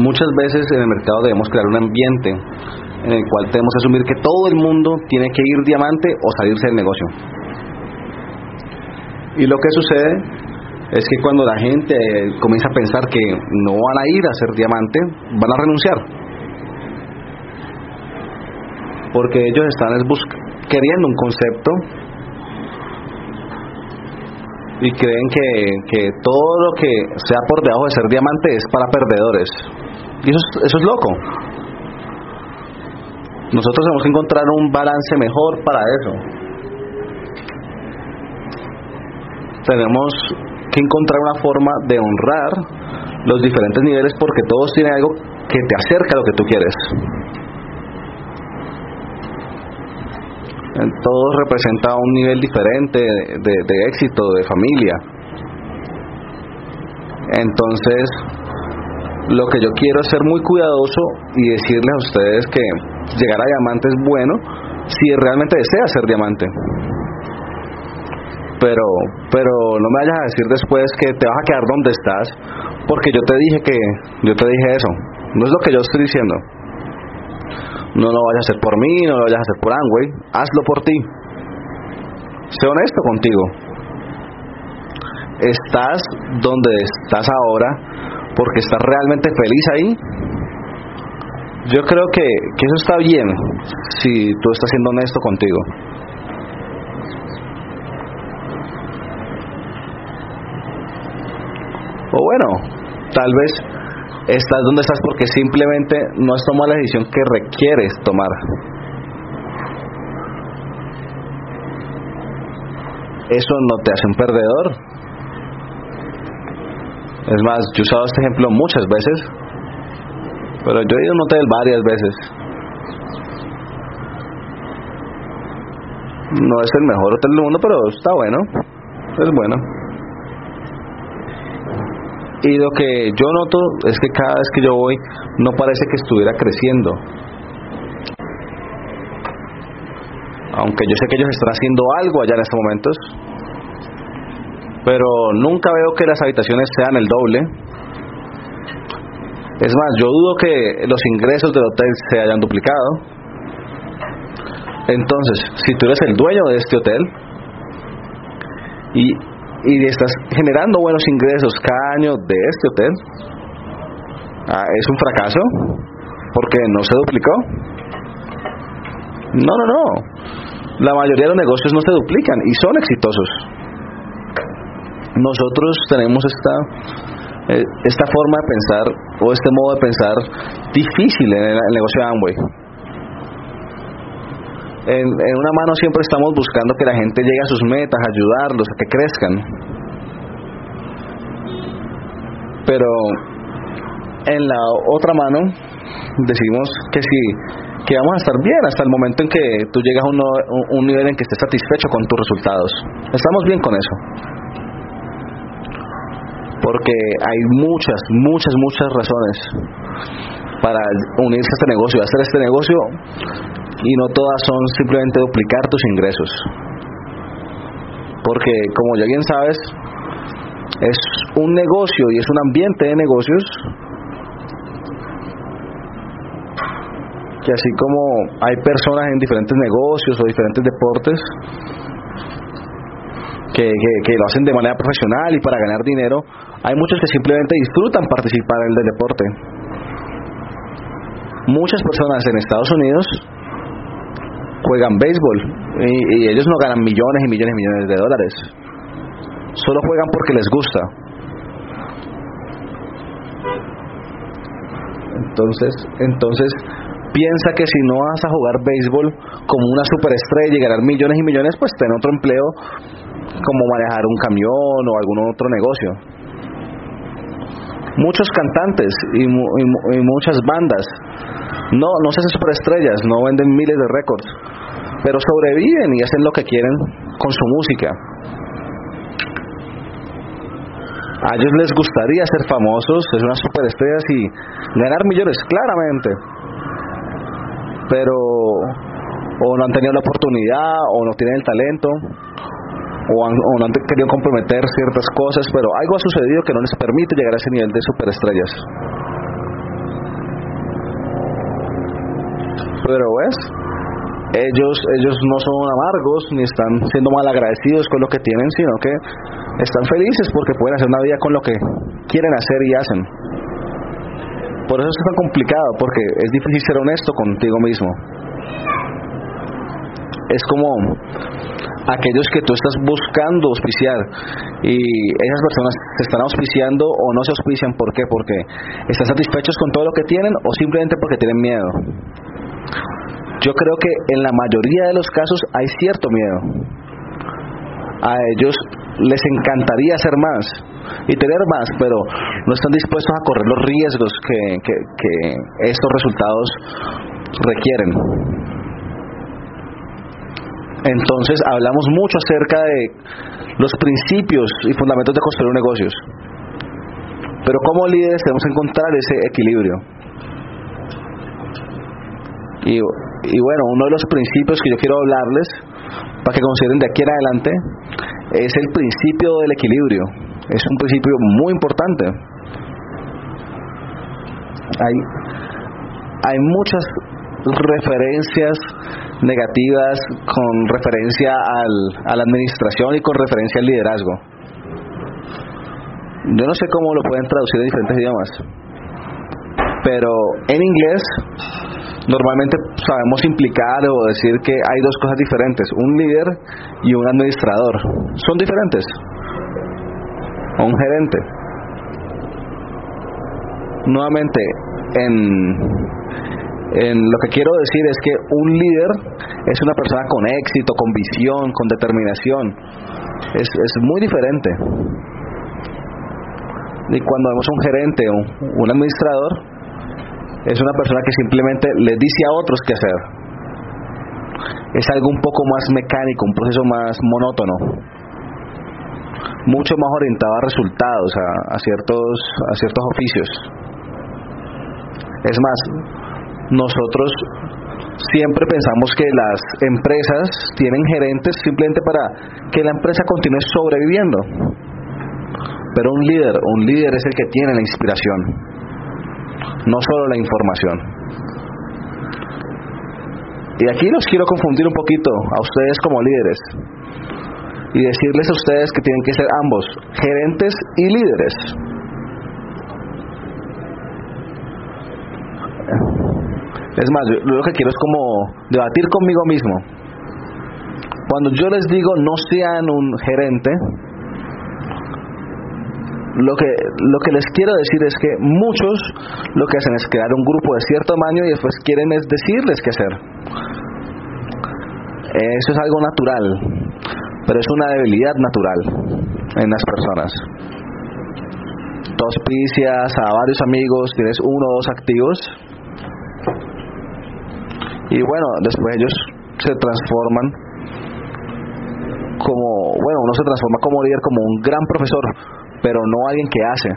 Muchas veces en el mercado debemos crear un ambiente en el cual tenemos que asumir que todo el mundo tiene que ir diamante o salirse del negocio. Y lo que sucede es que cuando la gente comienza a pensar que no van a ir a ser diamante, van a renunciar. Porque ellos están queriendo un concepto y creen que, que, todo lo que sea por debajo de ser diamante es para perdedores. Y eso eso es loco. Nosotros tenemos que encontrar un balance mejor para eso. Tenemos que encontrar una forma de honrar los diferentes niveles porque todos tienen algo que te acerca a lo que tú quieres. Todos representan un nivel diferente de éxito, de familia. Entonces, lo que yo quiero es ser muy cuidadoso y decirles a ustedes que llegar a diamante es bueno si realmente desea ser diamante. Pero pero no me vayas a decir después que te vas a quedar donde estás porque yo te dije que yo te dije eso. No es lo que yo estoy diciendo. No lo vayas a hacer por mí no lo vayas a hacer por Angway. Hazlo por ti. Sé honesto contigo. Estás donde estás ahora porque estás realmente feliz ahí yo creo que, que eso está bien si tú estás siendo honesto contigo o bueno, tal vez estás donde estás porque simplemente no has tomado la decisión que requieres tomar. Eso no te hace un perdedor. Es más, yo he usado este ejemplo muchas veces, pero yo he ido a un hotel varias veces. No es el mejor hotel del mundo, pero está bueno. Es bueno. Y lo que yo noto es que cada vez que yo voy no parece que estuviera creciendo. Aunque yo sé que ellos están haciendo algo allá en estos momentos. Pero nunca veo que las habitaciones sean el doble. Es más, yo dudo que los ingresos del hotel se hayan duplicado. Entonces, si tú eres el dueño de este hotel y y estás generando buenos ingresos cada año de este hotel, ah, es un fracaso porque no se duplicó. No, no, no. La mayoría de los negocios no se duplican y son exitosos. Nosotros tenemos esta eh, esta forma de pensar o este modo de pensar difícil en el negocio de Amway en, una mano siempre estamos buscando que la gente llegue a sus metas, ayudarlos a que crezcan. Pero en la otra mano decimos que si que vamos a estar bien hasta el momento en que tú llegas a un, un nivel en que estés satisfecho con tus resultados. Estamos bien con eso. Porque hay muchas, muchas, muchas razones para unirse a este negocio, hacer este negocio y no todas son simplemente duplicar tus ingresos. Porque como ya bien sabes, es un negocio y es un ambiente de negocios que así como hay personas en diferentes negocios o diferentes deportes que, lo hacen de manera profesional y para ganar dinero, hay muchos que simplemente disfrutan participar en el deporte. Muchas personas en Estados Unidos juegan béisbol y, ellos no ganan millones y millones y millones de dólares. Solo juegan porque les gusta. Entonces, entonces piensa que si no vas a jugar béisbol como una superestrella y ganar millones y millones, pues ten otro empleo como manejar un camión o algún otro negocio. Muchos cantantes y, y muchas bandas no, no se hacen superestrellas, no venden miles de récords, pero sobreviven y hacen lo que quieren con su música. A ellos les gustaría ser famosos, ser unas superestrellas y ganar millones, claramente. Pero o no han tenido la oportunidad, o no tienen el talento, o, o no han querido comprometer ciertas cosas, pero algo ha sucedido que no les permite llegar a ese nivel de superestrellas. Pero ves, ellos, ellos no son amargos ni están siendo mal agradecidos con lo que tienen, sino que están felices porque pueden hacer una vida con lo que quieren hacer y hacen. Por eso es tan complicado, porque es difícil ser honesto contigo mismo. Es como aquellos que tú estás buscando auspiciar y esas personas se están auspiciando o no se auspician, ¿por qué? Porque están satisfechos con todo lo que tienen o simplemente porque tienen miedo. Yo creo que en la mayoría de los casos hay cierto miedo. A ellos les encantaría hacer más y tener más, pero no están dispuestos a correr los riesgos que, que estos resultados requieren. Entonces hablamos mucho acerca de los principios y fundamentos de construir negocios. Pero como líderes tenemos que encontrar ese equilibrio. Y, y bueno, uno de los principios que yo quiero hablarles, para que consideren de aquí en adelante, es el principio del equilibrio. Es un principio muy importante. Hay, hay muchas referencias negativas con referencia al, a la administración y con referencia al liderazgo. Yo no sé cómo lo pueden traducir en diferentes idiomas, pero en inglés normalmente sabemos implicar o decir que hay dos cosas diferentes, un líder y un administrador. Son diferentes. O un gerente. Nuevamente, en lo que quiero decir es que un líder es una persona con éxito, con visión, con determinación. Es, es muy diferente. Y cuando vemos un gerente o un administrador, es una persona que simplemente le dice a otros qué hacer. Es algo un poco más mecánico, un proceso más monótono. Mucho más orientado a resultados, a ciertos, a ciertos oficios. Es más, nosotros siempre pensamos que las empresas tienen gerentes simplemente para que la empresa continúe sobreviviendo. Pero un líder, un líder es el que tiene la inspiración, no solo la información. Y aquí los quiero confundir un poquito a ustedes como líderes y decirles a ustedes que tienen que ser ambos, gerentes y líderes. Es más, lo que quiero es como debatir conmigo mismo. Cuando yo les digo no sean un gerente, lo que, lo que les quiero decir es que muchos lo que hacen es crear un grupo de cierto tamaño y después quieren es decirles qué hacer. Eso es algo natural, pero es una debilidad natural en las personas. Tú auspicias a varios amigos, tienes uno o dos activos, y bueno, después ellos se transforman como, bueno, uno se transforma como líder, como un gran profesor, pero no alguien que hace.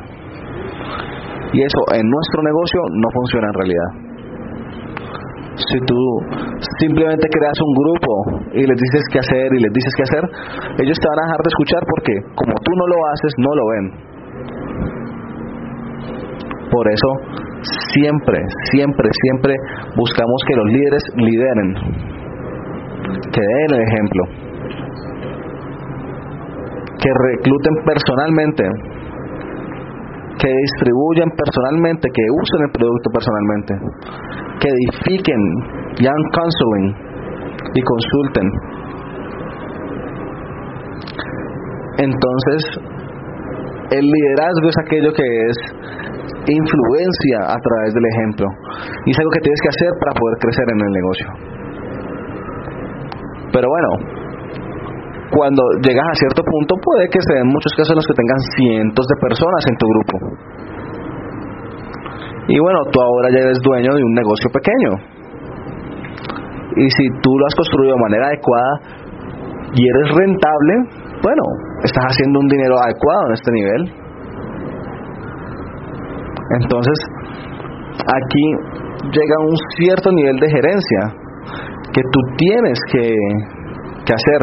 Y eso en nuestro negocio no funciona en realidad. Si tú simplemente creas un grupo y les dices qué hacer y les dices qué hacer, ellos te van a dejar de escuchar porque como tú no lo haces, no lo ven. Por eso siempre, siempre, siempre buscamos que los líderes lideren, que den el ejemplo, que recluten personalmente, que distribuyan personalmente, que usen el producto personalmente, que edifiquen, hagan counseling y consulten. Entonces, el liderazgo es aquello que es influencia a través del ejemplo. Y es algo que tienes que hacer para poder crecer en el negocio. Pero bueno, cuando llegas a cierto punto puede que se den muchos casos en los que tengan cientos de personas en tu grupo. Y bueno, tú ahora ya eres dueño de un negocio pequeño. Y si tú lo has construido de manera adecuada y eres rentable, bueno, estás haciendo un dinero adecuado en este nivel entonces, aquí llega un cierto nivel de gerencia que tú tienes que, hacer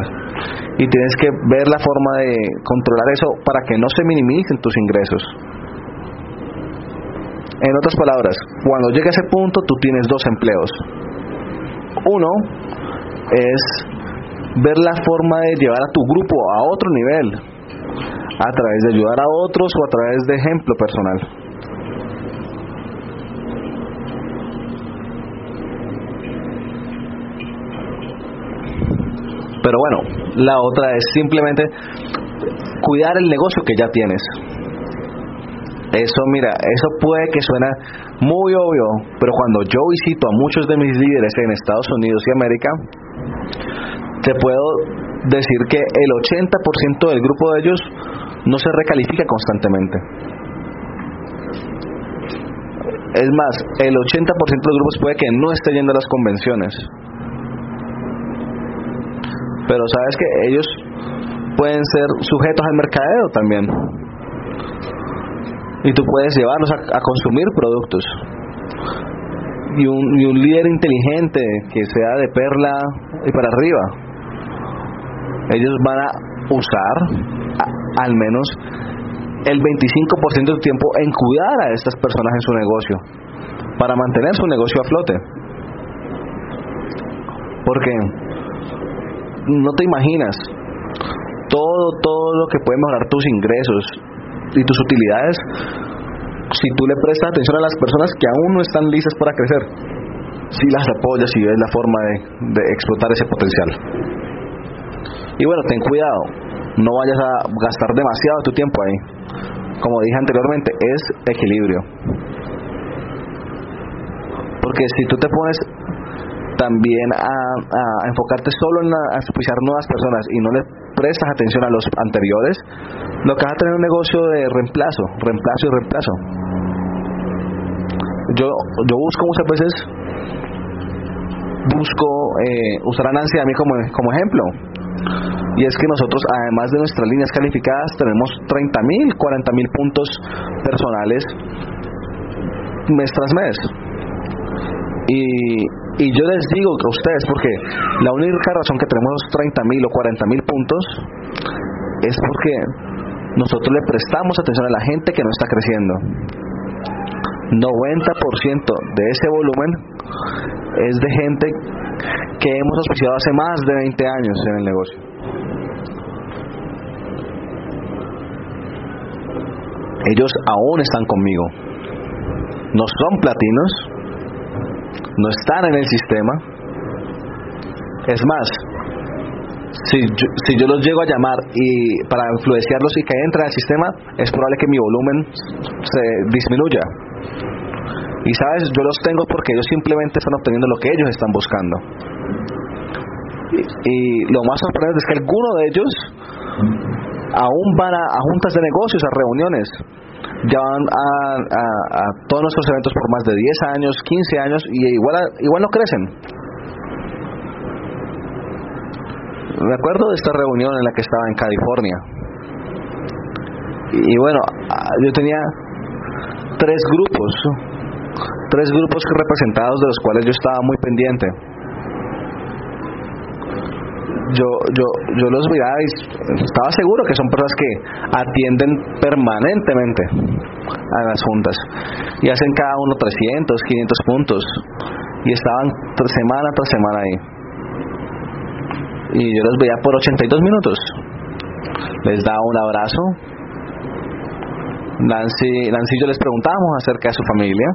y tienes que ver la forma de controlar eso para que no se minimicen tus ingresos. En otras palabras, cuando llega ese punto tú tienes dos empleos. Uno es ver la forma de llevar a tu grupo a otro nivel, a través de ayudar a otros o a través de ejemplo personal. Pero bueno, la otra es simplemente cuidar el negocio que ya tienes. Eso, mira, eso puede que suena muy obvio, pero cuando yo visito a muchos de mis líderes en Estados Unidos y América, te puedo decir que el 80% del grupo de ellos no se recalifica constantemente. Es más, el 80% de los grupos puede que no esté yendo a las convenciones. Pero sabes que ellos pueden ser sujetos al mercadeo también. Y tú puedes llevarlos a, consumir productos. Y un, líder inteligente que sea de perla y para arriba. Ellos van a usar al menos el 25% del tiempo en cuidar a estas personas en su negocio para mantener su negocio a flote. Porque no te imaginas todo, todo lo que puede mejorar tus ingresos y tus utilidades si tú le prestas atención a las personas que aún no están listas para crecer, si las apoyas y ves la forma de, de explotar ese potencial. Y bueno, ten cuidado, no vayas a gastar demasiado tu tiempo ahí. Como dije anteriormente, es equilibrio. Porque si tú te pones también a, enfocarte solo en a auspiciar nuevas personas y no le prestas atención a los anteriores, lo que vas a tener un negocio de reemplazo, reemplazo y reemplazo. Yo, yo busco muchas veces, busco eh, usar a Nancy a mí como, como ejemplo. Y es que nosotros, además de nuestras líneas calificadas, tenemos 30 mil, 40 mil puntos personales mes tras mes. Y, y yo les digo a ustedes, porque la única razón que tenemos 30 mil o 40 mil puntos es porque nosotros le prestamos atención a la gente que no está creciendo. 90% de ese volumen es de gente que hemos auspiciado hace más de 20 años en el negocio. Ellos aún están conmigo. No son platinos, no están en el sistema. Es más, si yo, si yo los llego a llamar y para influenciarlos y que entren al sistema, es probable que mi volumen se disminuya. Y sabes, yo los tengo porque ellos simplemente están obteniendo lo que ellos están buscando. Y, lo más sorprendente es que algunos de ellos aún van a juntas de negocios, a reuniones, van a, todos nuestros eventos por más de 10 años, 15 años y igual, igual no crecen. Me acuerdo de esta reunión en la que estaba en California. Y, bueno, yo tenía tres grupos, tres grupos representados de los cuales yo estaba muy pendiente yo, yo, yo los miraba y estaba seguro que son personas que atienden permanentemente a las juntas y hacen cada uno 300, 500 puntos y estaban semana tras semana ahí. Y yo los veía por 82 minutos. Les daba un abrazo. Nancy, Nancy y yo les preguntábamos acerca de su familia.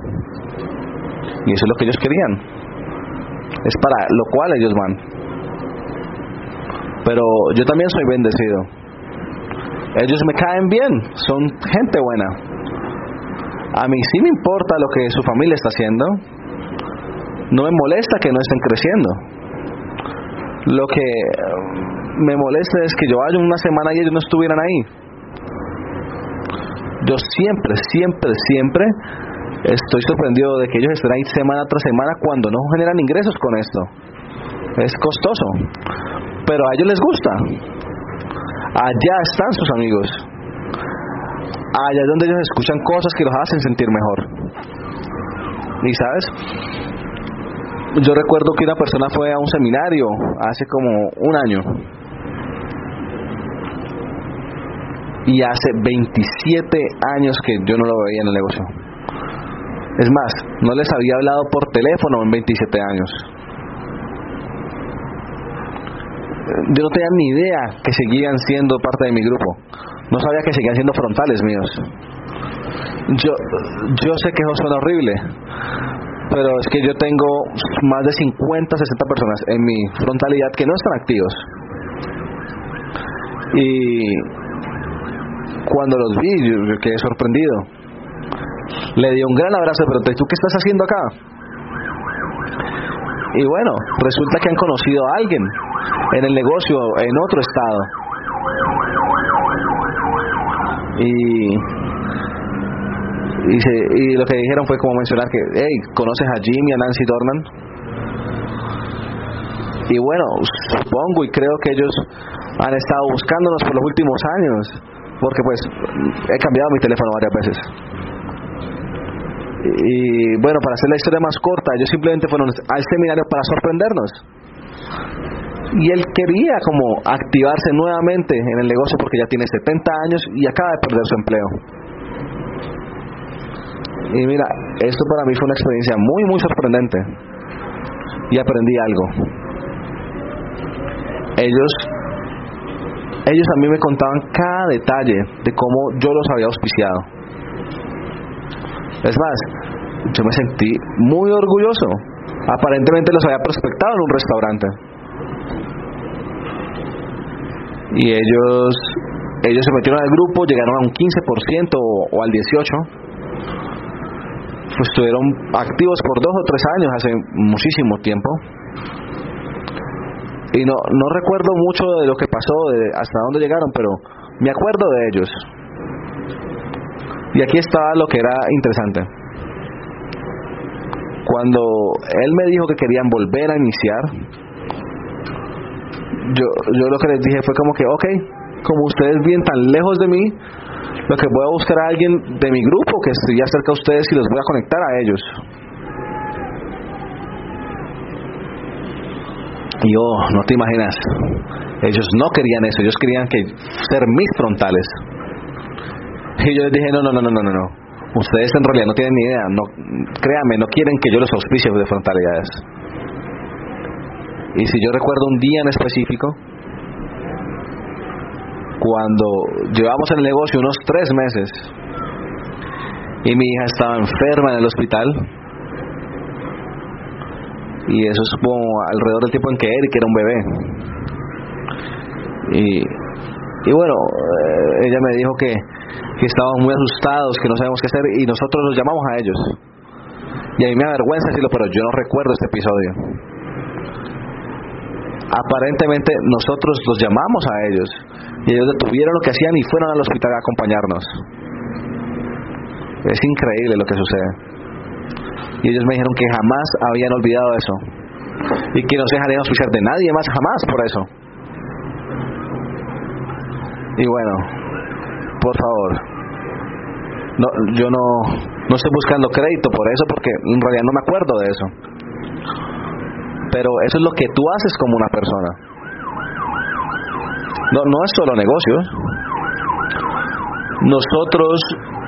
Y eso es lo que ellos querían. Es para lo cual ellos van pero yo también soy bendecido. Ellos me caen bien, son gente buena. A mí sí me importa lo que su familia está haciendo. No me molesta que no estén creciendo. Lo que me molesta es que yo vaya una semana y ellos no estuvieran ahí. Yo siempre, siempre, siempre estoy sorprendido de que ellos estén ahí semana tras semana cuando no generan ingresos con esto. Es costoso pero a ellos les gusta. Allá están sus amigos. Allá es donde ellos escuchan cosas que los hacen sentir mejor. Y sabes, yo recuerdo que una persona fue a un seminario hace como un año. Y hace 27 años que yo no lo veía en el negocio. Es más, no les había hablado por teléfono en 27 años. Yo no tenía ni idea que seguían siendo parte de mi grupo. No sabía que seguían siendo frontales míos. Yo, yo sé que eso suena horrible, pero es que yo tengo más de 50, 60 personas en mi frontalidad que no están activos. Y cuando los vi, yo, quedé sorprendido. Le di un gran abrazo, pero ¿tú qué estás haciendo acá? Y bueno, resulta que han conocido a alguien en el negocio en otro estado. Y y, y lo que dijeron fue como mencionar que, hey, ¿conoces a Jimmy, a Nancy Dornan? Y bueno, supongo y creo que ellos han estado buscándonos por los últimos años, porque pues he cambiado mi teléfono varias veces. Y bueno, para hacer la historia más corta, ellos simplemente fueron al seminario para sorprendernos. Y él quería como activarse nuevamente en el negocio porque ya tiene 70 años y acaba de perder su empleo. Y mira, esto para mí fue una experiencia muy, muy sorprendente. Y aprendí algo. Ellos, ellos a mí me contaban cada detalle de cómo yo los había auspiciado. Es más, yo me sentí muy orgulloso. Aparentemente los había prospectado en un restaurante. Y ellos, ellos se metieron al grupo, llegaron a un 15% o, o al 18% pues estuvieron activos por dos o tres años hace muchísimo tiempo. Y no no recuerdo mucho de lo que pasó de hasta dónde llegaron pero me acuerdo de ellos. Y aquí estaba lo que era interesante. Cuando él me dijo que querían volver a iniciar yo yo lo que les dije fue como que ok como ustedes vienen tan lejos de mí lo que voy a buscar a alguien de mi grupo que esté cerca de ustedes y los voy a conectar a ellos. Y oh, no te imaginas, ellos no querían eso, ellos querían que ser mis frontales. Y yo les dije, no, no, no, no, no, no. Ustedes en realidad no tienen ni idea, no, créanme, no quieren que yo los auspicie de frontalidades. Y si yo recuerdo un día en específico, cuando llevamos el negocio unos tres meses y mi hija estaba enferma en el hospital y eso es alrededor del tiempo en que Eric era un bebé. Y, y bueno eh, ella me dijo que, que estábamos muy asustados que no sabemos qué hacer y nosotros los llamamos a ellos. Y a mí me avergüenza decirlo pero yo no recuerdo este episodio aparentemente nosotros los llamamos a ellos y ellos detuvieron lo que hacían y fueron al hospital a acompañarnos. Es increíble lo que sucede. Y ellos me dijeron que jamás habían olvidado eso. Y que no se dejarían auspiciar de nadie más jamás por eso. Y bueno, por favor, no, yo no, no estoy buscando crédito por eso porque en realidad no me acuerdo de eso. Pero eso es lo que tú haces como una persona. No, no es solo negocios. Nosotros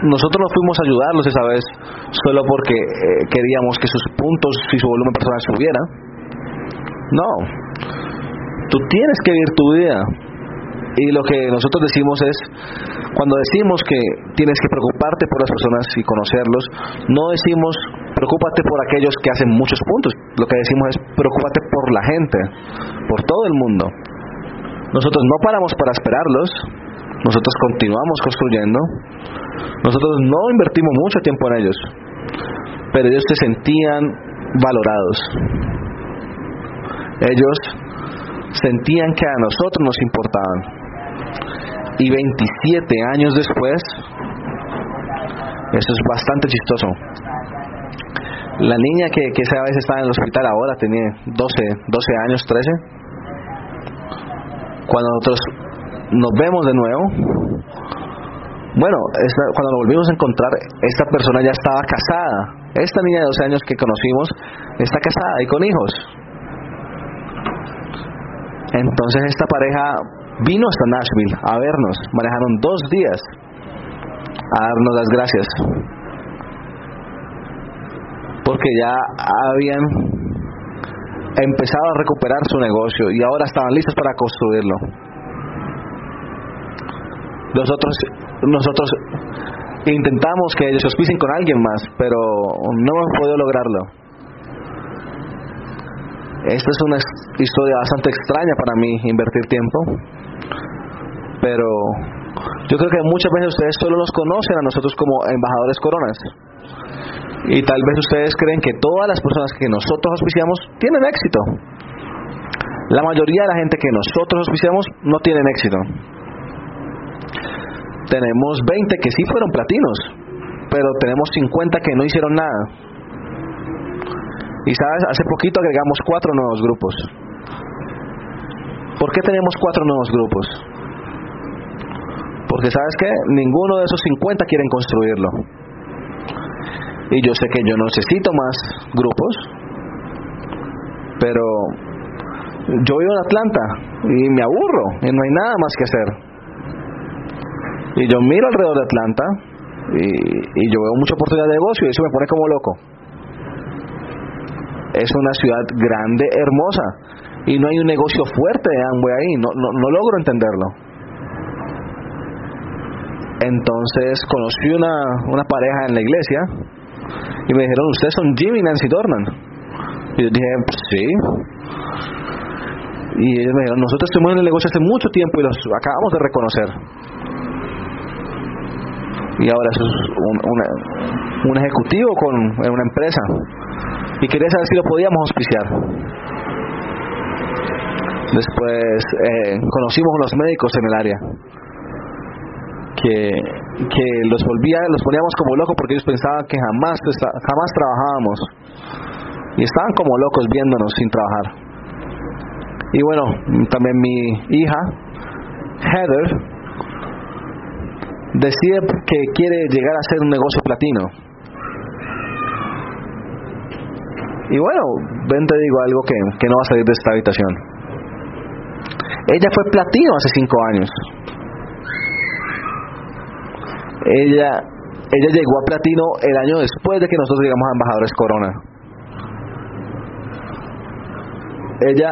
nosotros no fuimos a ayudarlos esa vez solo porque eh, queríamos que sus puntos y su volumen personal subiera. No. Tú tienes que vivir tu vida. Y lo que nosotros decimos es, cuando decimos que tienes que preocuparte por las personas y conocerlos, no decimos preocúpate por aquellos que hacen muchos puntos. Lo que decimos es preocúpate por la gente, por todo el mundo. Nosotros no paramos para esperarlos, nosotros continuamos construyendo, nosotros no invertimos mucho tiempo en ellos, pero ellos se sentían valorados. Ellos sentían que a nosotros nos importaban. Y 27 años después, eso es bastante chistoso. La niña que, que esa vez estaba en el hospital ahora tenía 12, 12 años, 13 cuando nosotros nos vemos de nuevo, bueno, cuando nos volvimos a encontrar, esta persona ya estaba casada. Esta niña de 12 años que conocimos está casada y con hijos. Entonces esta pareja vino hasta Nashville a vernos. Manejaron dos días a darnos las gracias. Porque ya habían empezado a recuperar su negocio y ahora estaban listos para construirlo. Nosotros, nosotros intentamos que ellos se con alguien más, pero no hemos podido lograrlo. Esta es una historia bastante extraña para mí, invertir tiempo, pero yo creo que muchas veces ustedes solo nos conocen a nosotros como embajadores coronas. Y tal vez ustedes creen que todas las personas que nosotros auspiciamos tienen éxito. La mayoría de la gente que nosotros auspiciamos no tienen éxito. Tenemos 20 que sí fueron platinos, pero tenemos 50 que no hicieron nada. Y sabes, hace poquito agregamos cuatro nuevos grupos. ¿Por qué tenemos cuatro nuevos grupos? Porque sabes que ninguno de esos 50 quieren construirlo. Y yo sé que yo necesito más grupos, pero yo vivo en Atlanta y me aburro y no hay nada más que hacer. Y yo miro alrededor de Atlanta y, y yo veo mucha oportunidad de negocio y eso me pone como loco. Es una ciudad grande, hermosa y no hay un negocio fuerte de Amway ahí, no, no, no logro entenderlo. Entonces conocí una, una pareja en la iglesia y me dijeron, ustedes son Jimmy y Nancy Dornan. Y yo dije, pues sí. Y ellos me dijeron, nosotros estuvimos en el negocio hace mucho tiempo y los acabamos de reconocer. Y ahora es un, un ejecutivo con en una empresa. Y quería saber si lo podíamos auspiciar. Después eh, conocimos a los médicos en el área que, que los volvía, los poníamos como locos porque ellos pensaban que jamás, jamás trabajábamos y estaban como locos viéndonos sin trabajar. Y bueno, también mi hija, Heather, decide que quiere llegar a ser un negocio platino. Y bueno, ven te digo algo que, que no va a salir de esta habitación. Ella fue platino hace cinco años ella ella llegó a platino el año después de que nosotros llegamos a embajadores Corona. Ella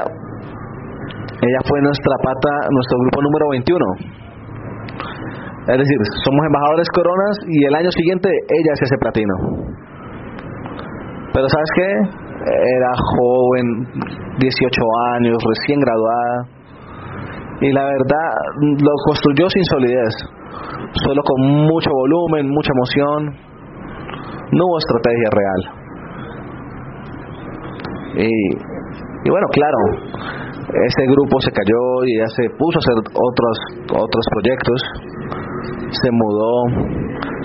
ella fue nuestra pata, nuestro grupo número 21. Es decir, somos embajadores Coronas y el año siguiente ella se hace platino. Pero ¿sabes qué? Era joven, 18 años, recién graduada. Y la verdad, lo construyó sin solidez solo con mucho volumen, mucha emoción. No hubo estrategia real. Y, y bueno, claro, ese grupo se cayó y ya se puso a hacer otros otros proyectos. Se mudó,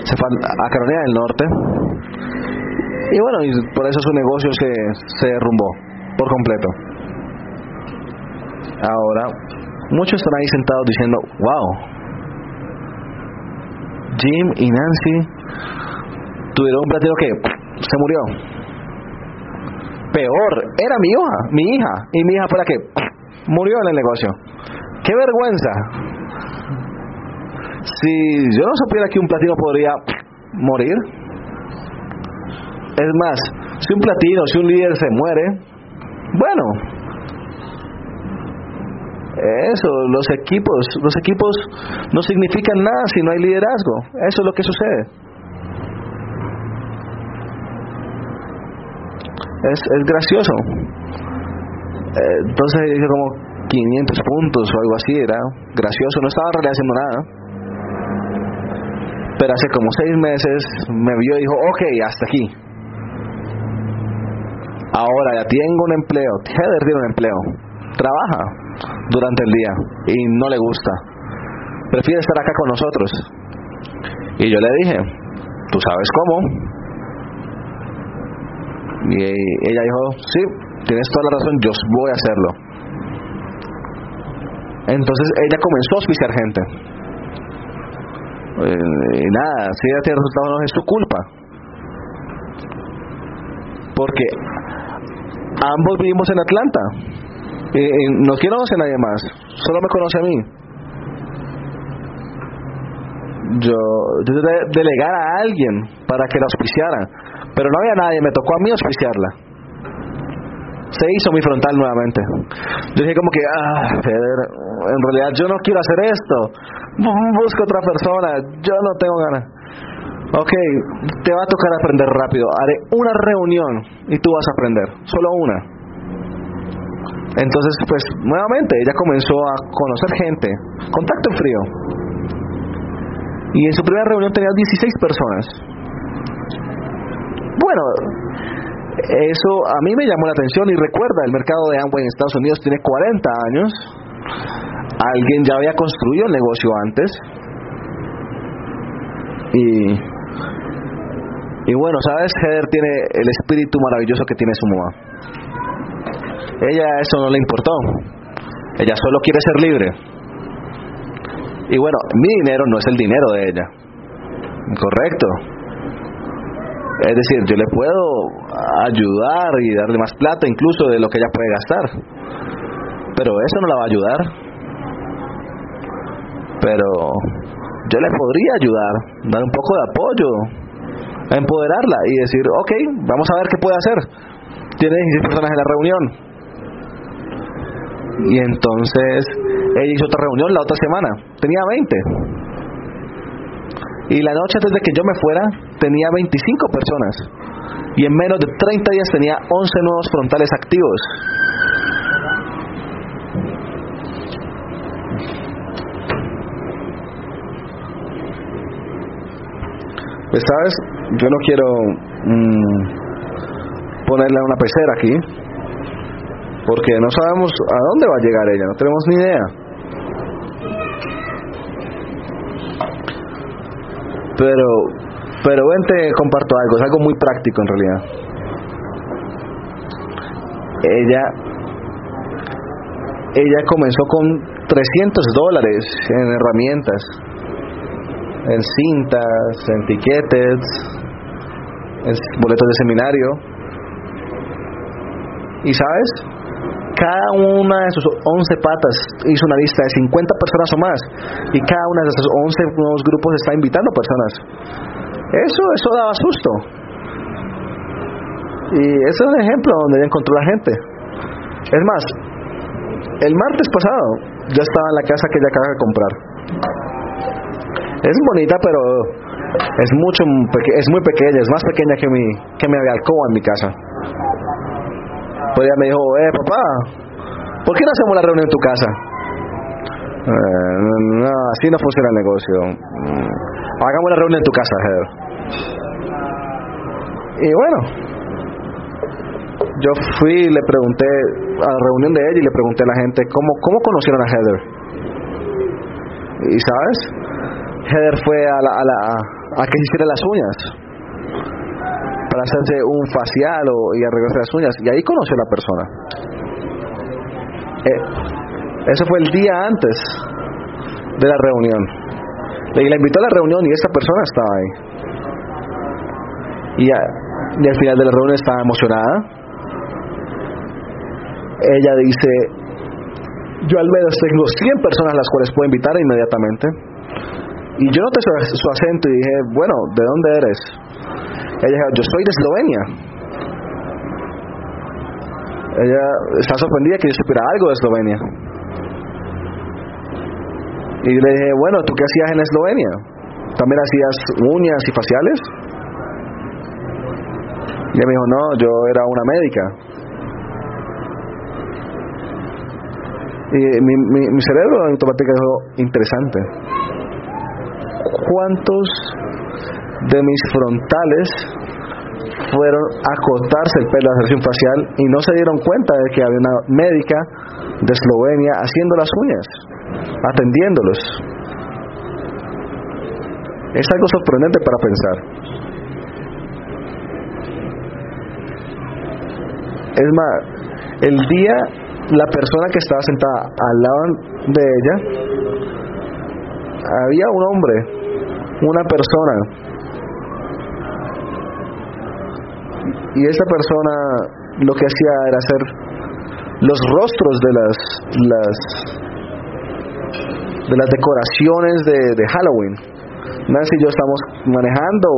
se fue a Carolina del Norte. Y bueno, y por eso su negocio se, se derrumbó por completo. Ahora, muchos están ahí sentados diciendo, wow, Jim y Nancy tuvieron un platino que se murió. Peor, era mi hija, mi hija, y mi hija fue la que murió en el negocio. ¡Qué vergüenza! Si yo no supiera que un platino podría morir, es más, si un platino, si un líder se muere, bueno, eso, los equipos, los equipos no significan nada si no hay liderazgo. Eso es lo que sucede. Es, es gracioso. Eh, entonces dije como 500 puntos o algo así, era gracioso, no estaba en haciendo nada. Pero hace como seis meses me vio y dijo, ok, hasta aquí. Ahora ya tengo un empleo, Heather tiene un empleo, trabaja, durante el día y no le gusta. Prefiere estar acá con nosotros. Y yo le dije, ¿tú sabes cómo? Y ella dijo, sí, tienes toda la razón, yo voy a hacerlo. Entonces ella comenzó a auspiciar gente. Eh, y nada, si ella tiene resultados no es su culpa. Porque ambos vivimos en Atlanta eh, eh, no conoce a nadie más, solo me conoce a mí. Yo, yo delegar a alguien para que la auspiciara, pero no había nadie, me tocó a mí auspiciarla. se hizo mi frontal nuevamente. Yo dije como que, ah, en realidad yo no quiero hacer esto. Busco otra persona, yo no tengo ganas. Ok, te va a tocar aprender rápido. Haré una reunión y tú vas a aprender, solo una. Entonces, pues nuevamente ella comenzó a conocer gente, contacto frío. Y en su primera reunión tenía 16 personas. Bueno, eso a mí me llamó la atención y recuerda, el mercado de Amway en Estados Unidos tiene 40 años. Alguien ya había construido el negocio antes. Y, y bueno, ¿sabes? Heather tiene el espíritu maravilloso que tiene su mamá. Ella eso no le importó. Ella solo quiere ser libre. Y bueno, mi dinero no es el dinero de ella. Correcto. Es decir, yo le puedo ayudar y darle más plata incluso de lo que ella puede gastar. Pero eso no la va a ayudar. Pero yo le podría ayudar, dar un poco de apoyo, empoderarla y decir, ok, vamos a ver qué puede hacer. Tiene 16 personas en la reunión. Y entonces ella hizo otra reunión la otra semana. Tenía 20. Y la noche antes de que yo me fuera, tenía 25 personas. Y en menos de 30 días tenía 11 nuevos frontales activos. Pues sabes, yo no quiero mm, ponerle una pecera aquí, porque no sabemos a dónde va a llegar ella, no tenemos ni idea. Pero, pero ven, te comparto algo, es algo muy práctico en realidad. Ella, ella comenzó con 300 dólares en herramientas, en cintas, en tiquetes, en boletos de seminario. ¿Y sabes? Cada una de sus 11 patas hizo una lista de 50 personas o más y cada una de esos 11 nuevos grupos está invitando personas. Eso, eso daba susto. Y ese es un ejemplo donde ella encontró la gente. Es más, el martes pasado ya estaba en la casa que ella acaba de comprar. Es bonita, pero es mucho es muy pequeña, es más pequeña que mi que mi alcoba en mi casa. Pues ella me dijo, eh, papá, ¿por qué no hacemos la reunión en tu casa? Eh, no, así no funciona el negocio. Mm, hagamos la reunión en tu casa, Heather. Y bueno, yo fui y le pregunté a la reunión de ella y le pregunté a la gente cómo, cómo conocieron a Heather. Y sabes, Heather fue a, la, a, la, a que hiciera las uñas para hacerse un facial o, y arreglarse las uñas. Y ahí conoció a la persona. Eh, eso fue el día antes de la reunión. Y la invitó a la reunión y esta persona estaba ahí. Y, y al final de la reunión estaba emocionada. Ella dice, yo al menos tengo 100 personas a las cuales puedo invitar inmediatamente. Y yo noté su, su acento y dije, bueno, ¿de dónde eres? Ella dijo, yo soy de Eslovenia. Ella está sorprendida que yo supiera algo de Eslovenia. Y le dije, bueno, ¿tú qué hacías en Eslovenia? ¿También hacías uñas y faciales? Y ella me dijo, no, yo era una médica. Y mi, mi, mi cerebro automáticamente dijo, interesante. ¿Cuántos de mis frontales fueron a cortarse el pelo, a hacerse un facial y no se dieron cuenta de que había una médica de Eslovenia haciendo las uñas, atendiéndolos. Es algo sorprendente para pensar. Es más, el día la persona que estaba sentada al lado de ella, había un hombre, una persona y esa persona lo que hacía era hacer los rostros de las, las de las decoraciones de, Halloween. Nancy y yo estamos manejando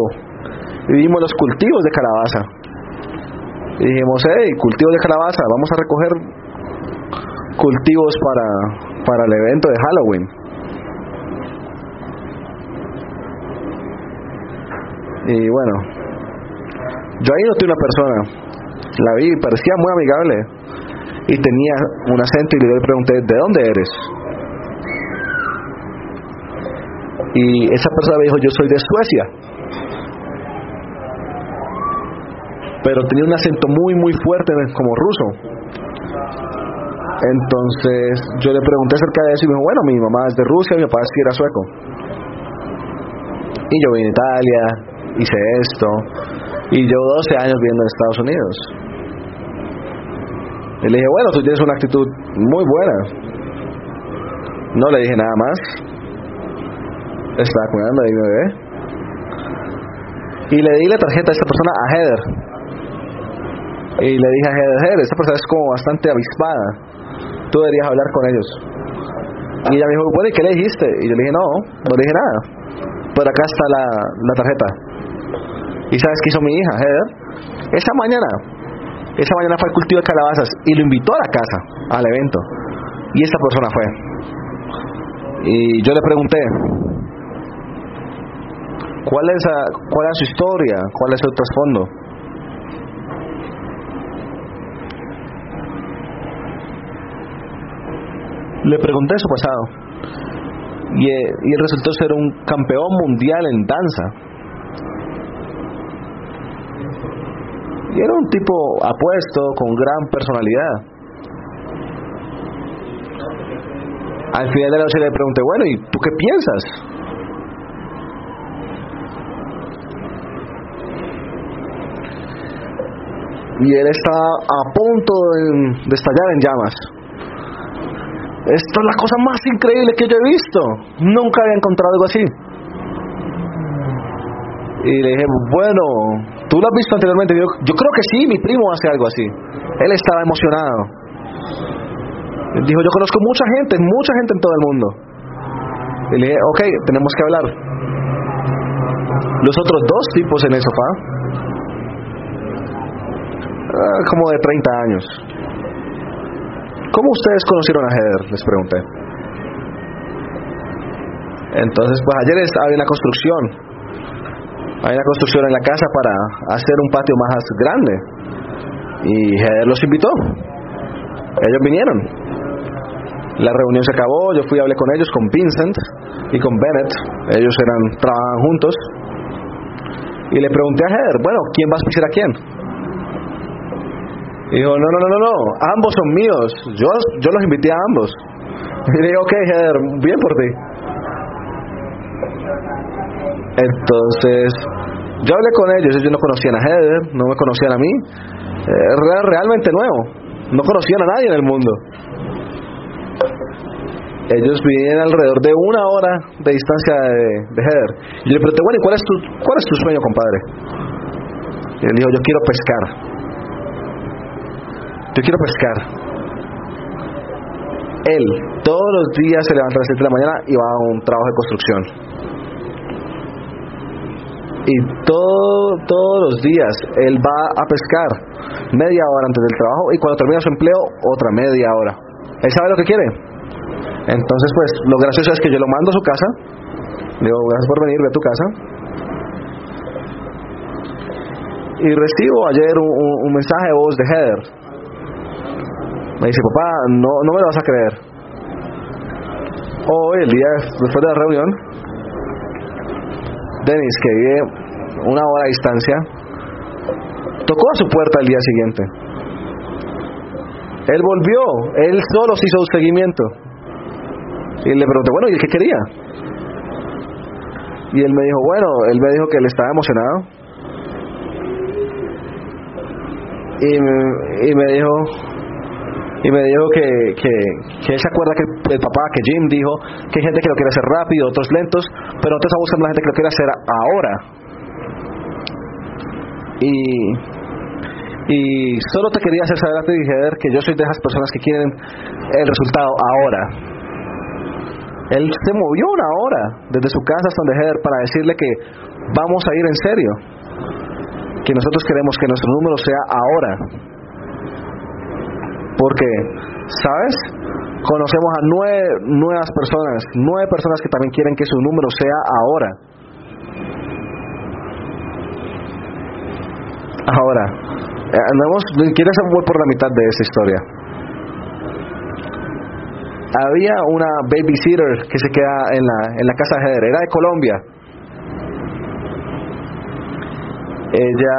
y vimos los cultivos de calabaza. Y dijimos, hey, cultivo de calabaza, vamos a recoger cultivos para, para el evento de Halloween. Y bueno, yo ahí noté una persona, la vi, parecía muy amigable y tenía un acento y le pregunté, ¿de dónde eres? Y esa persona me dijo, yo soy de Suecia. Pero tenía un acento muy, muy fuerte como ruso. Entonces yo le pregunté acerca de eso y me dijo, bueno, mi mamá es de Rusia mi papá es que era sueco. Y yo vine a Italia, hice esto, y llevo 12 años viviendo en Estados Unidos. Y le dije, bueno, tú tienes una actitud muy buena. No le dije nada más. Estaba cuidando de mi bebé. Y le di la tarjeta a esta persona a Heather. Y le dije a Heather, Heather, esta persona es como bastante avispada. Tú deberías hablar con ellos. Y ella me dijo, bueno, ¿y qué le dijiste? Y yo le dije, no, no le dije nada. Pero acá está la, la tarjeta. ¿Y sabes qué hizo mi hija, Heather? Esa mañana, esa mañana fue al cultivo de calabazas y lo invitó a la casa, al evento. Y esta persona fue. Y yo le pregunté, ¿cuál es, cuál es su historia? ¿Cuál es su trasfondo? Le pregunté su pasado. Y, eh, y resultó ser un campeón mundial en danza. Y era un tipo apuesto, con gran personalidad. Al final de la noche le pregunté, bueno, ¿y tú qué piensas? Y él estaba a punto de, estallar en llamas. Esto es la cosa más increíble que yo he visto. Nunca había encontrado algo así. Y le dije, bueno, tú lo has visto anteriormente. Yo, creo que sí, mi primo hace algo así. Él estaba emocionado. Dijo, yo conozco mucha gente, mucha gente en todo el mundo. Y le dije, ok, tenemos que hablar. Los otros dos tipos en el sofá, ah, como de 30 años. ¿Cómo ustedes conocieron a Heather? Les pregunté. Entonces, pues ayer había una construcción. Hay una construcción en la casa para hacer un patio más grande. Y Heather los invitó. Ellos vinieron. La reunión se acabó, yo fui hablé con ellos, con Vincent y con Bennett. Ellos eran trabajaban juntos. Y le pregunté a Heather, bueno, ¿quién va a auspiciar a quién? Y dijo, no, no, no, no, no, ambos son míos. Yo, yo los invité a ambos. Y le dije, ok, Heather, bien por ti. Entonces, yo hablé con ellos, ellos no conocían a Heather, no me conocían a mí. Era realmente nuevo, no conocían a nadie en el mundo. Ellos vivían alrededor de una hora de distancia de, de Heather. Y yo le pregunté, bueno, ¿y cuál es tu, cuál es tu sueño, compadre? Y él dijo, yo quiero pescar. Yo quiero pescar. Él todos los días se levanta a las 7 de la mañana y va a un trabajo de construcción. Y todo, todos los días él va a pescar media hora antes del trabajo y cuando termina su empleo otra media hora. Él sabe lo que quiere. Entonces pues lo gracioso es que yo lo mando a su casa. Le digo gracias por venir, ve a tu casa. Y recibo ayer un, mensaje de voz de Heather me dice, papá, no, no me lo vas a creer. Hoy, el día después de la reunión, Dennis, que vive una hora a distancia, tocó a su puerta el día siguiente. Él volvió, él solo se hizo un seguimiento. Y le pregunté, bueno, ¿y qué quería? Y él me dijo, bueno, él me dijo que él estaba emocionado. Y y me dijo, y me dijo que, que, él se acuerda que el papá, que Jim dijo que hay gente que lo quiere hacer rápido, otros lentos, pero nosotros estamos buscando la gente que lo quiere hacer ahora. Y, y solo te quería hacer saber a ti, Heather, que yo soy de esas personas que quieren el resultado ahora. Él se movió una hora desde su casa hasta donde Heather para decirle que vamos a ir en serio. que nosotros queremos que nuestro número sea ahora. Porque, ¿sabes? Conocemos a nueve nuevas personas, nueve personas que también quieren que su número sea ahora. Ahora, eh, quiero hacer por la mitad de esta historia. Había una babysitter que se queda en la, en la casa de Heather, era de Colombia. Ella,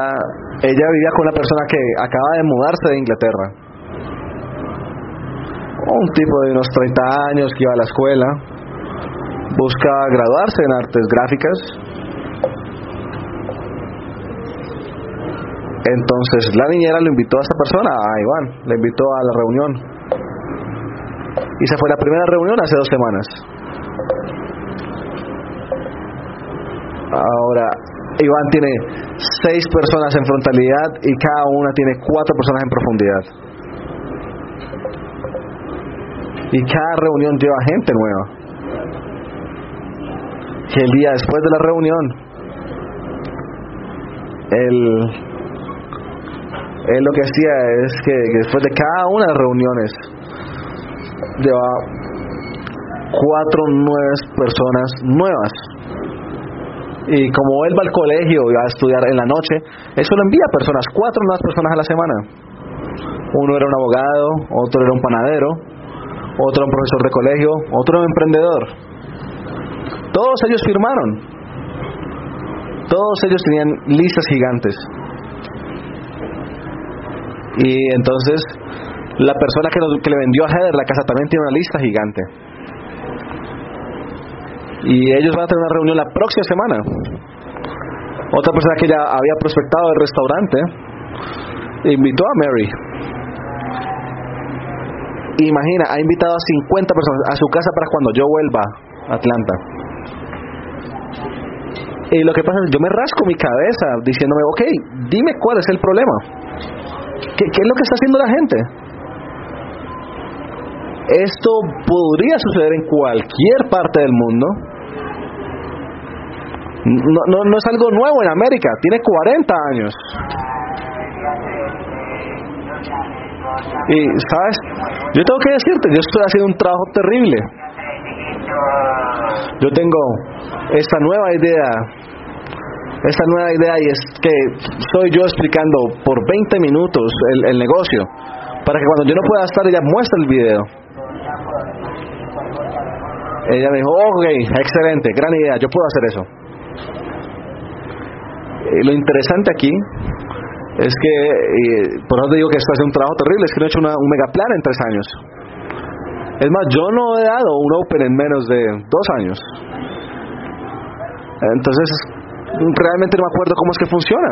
ella vivía con una persona que acaba de mudarse de Inglaterra. Un tipo de unos 30 años que iba a la escuela, busca graduarse en artes gráficas Entonces la niñera lo invitó a esta persona, a Iván, le invitó a la reunión. Y se fue la primera reunión hace dos semanas. Ahora, Iván tiene seis personas en frontalidad y cada una tiene cuatro personas en profundidad. Y cada reunión lleva gente nueva. Y el día después de la reunión, el él lo que hacía es que, después de cada una de las reuniones llevaba cuatro nuevas personas nuevas. Y como él va al colegio y va a estudiar en la noche, eso lo envía personas, cuatro nuevas personas a la semana. Uno era un abogado, otro era un panadero, otro un profesor de colegio, otro emprendedor. Todos ellos firmaron. Todos ellos tenían listas gigantes. Y entonces la persona que, que le vendió a Heather la casa también tiene una lista gigante. Y ellos van a tener una reunión la próxima semana. Otra persona que ya había prospectado el restaurante invitó a Mary. Imagina, ha invitado a 50 personas a su casa para cuando yo vuelva a Atlanta. Y lo que pasa es, yo me rasco mi cabeza diciéndome, ok, dime cuál es el problema. ¿Qué, es lo que está haciendo la gente? Esto podría suceder en cualquier parte del mundo. No, no, es algo nuevo en América, tiene 40 años. Y, ¿sabes? Yo tengo que decirte, yo estoy haciendo un trabajo terrible. Yo tengo esta nueva idea esta nueva idea y es que soy yo explicando por 20 minutos el, negocio para que cuando yo no pueda estar ella muestre el video. Ella me dijo, ok, excelente, gran idea, yo puedo hacer eso. lo interesante aquí es que, por eso te digo que esto hace un trabajo terrible, es que no he hecho un mega plan en tres años. Es más, yo no he dado un Open en menos de dos años. Entonces, realmente no me acuerdo cómo es que funciona.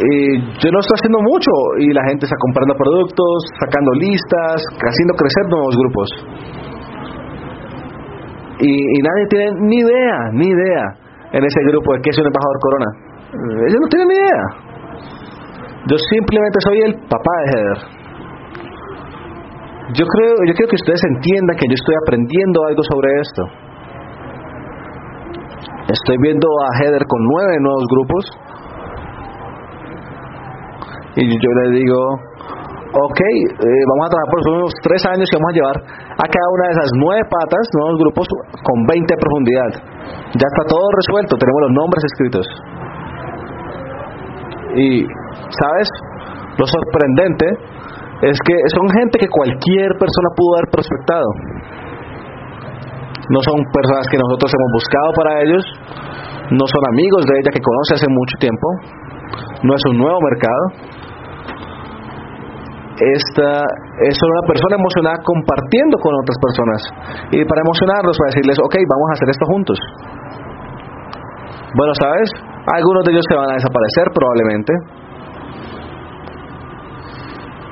Y yo no estoy haciendo mucho y la gente está comprando productos, sacando listas, haciendo crecer nuevos grupos. Y, nadie tiene ni idea, ni idea en ese grupo de que es un embajador corona. Ellos no tienen ni idea. Yo simplemente soy el papá de Heather yo creo, yo quiero que ustedes entiendan que yo estoy aprendiendo algo sobre esto. Estoy viendo a Heather con nueve nuevos grupos y yo le digo, ok, eh, vamos a trabajar por unos tres años y vamos a llevar a cada una de esas nueve patas, nuevos grupos con 20 de profundidad. Ya está todo resuelto, tenemos los nombres escritos. Y, ¿sabes? Lo sorprendente es que son gente que cualquier persona pudo haber prospectado. No son personas que nosotros hemos buscado para ellos, no son amigos de ella que conoce hace mucho tiempo, no es un nuevo mercado. Esta es una persona emocionada compartiendo con otras personas y para emocionarlos, para decirles, ok, vamos a hacer esto juntos. Bueno, ¿sabes? Algunos de ellos se van a desaparecer probablemente,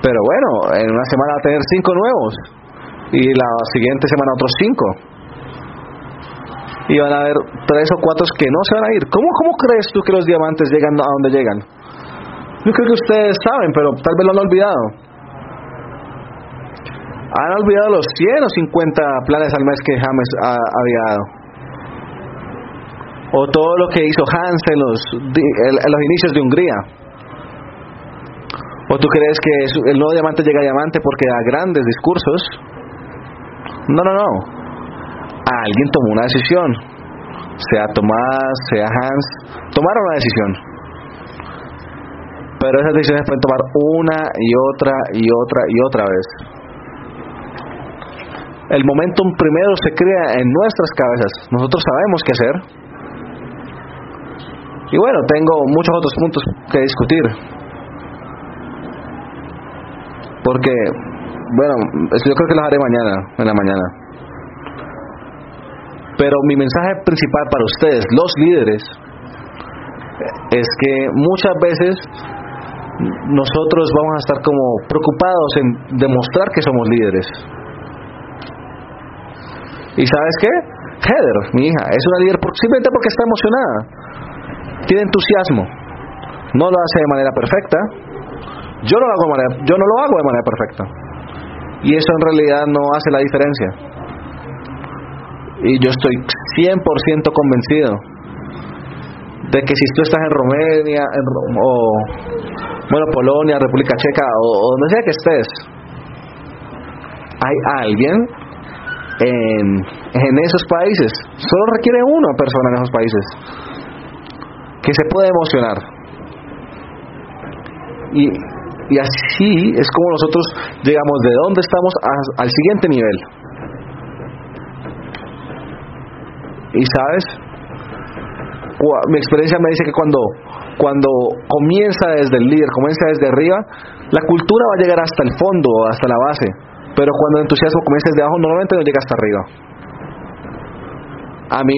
pero bueno, en una semana va a tener cinco nuevos y la siguiente semana otros cinco. Y van a haber tres o cuatro que no se van a ir. ¿Cómo, cómo crees tú que los diamantes llegan a donde llegan? Yo creo que ustedes saben, pero tal vez lo han olvidado. Han olvidado los 100 o 50 planes al mes que James ha, había dado. o todo lo que hizo Hans en los, en los inicios de Hungría. ¿O tú crees que el nuevo diamante llega a diamante porque da grandes discursos? No, no, no. Alguien tomó una decisión. Sea Tomás, sea Hans, tomaron una decisión. Pero esas decisiones pueden tomar una y otra y otra y otra vez. El momentum primero se crea en nuestras cabezas. Nosotros sabemos qué hacer. Y bueno, tengo muchos otros puntos que discutir. Porque, bueno, yo creo que los haré mañana, en la mañana. Pero mi mensaje principal para ustedes, los líderes, es que muchas veces nosotros vamos a estar como preocupados en demostrar que somos líderes. ¿Y sabes qué? Heather, mi hija, es una líder simplemente porque está emocionada. Tiene entusiasmo. No lo hace de manera perfecta. Yo no lo hago de manera, yo no lo hago de manera perfecta. Y eso en realidad no hace la diferencia. Y yo estoy 100% convencido de que si tú estás en Romania en, o bueno, Polonia, República Checa o, donde sea que estés, hay alguien en, esos países. Solo requiere una persona en esos países que se puede emocionar. Y, y así es como nosotros llegamos de donde estamos al siguiente nivel. Y sabes, mi experiencia me dice que cuando cuando comienza desde el líder, comienza desde arriba, la cultura va a llegar hasta el fondo, hasta la base. Pero cuando el entusiasmo comienza desde abajo, normalmente no llega hasta arriba. A mí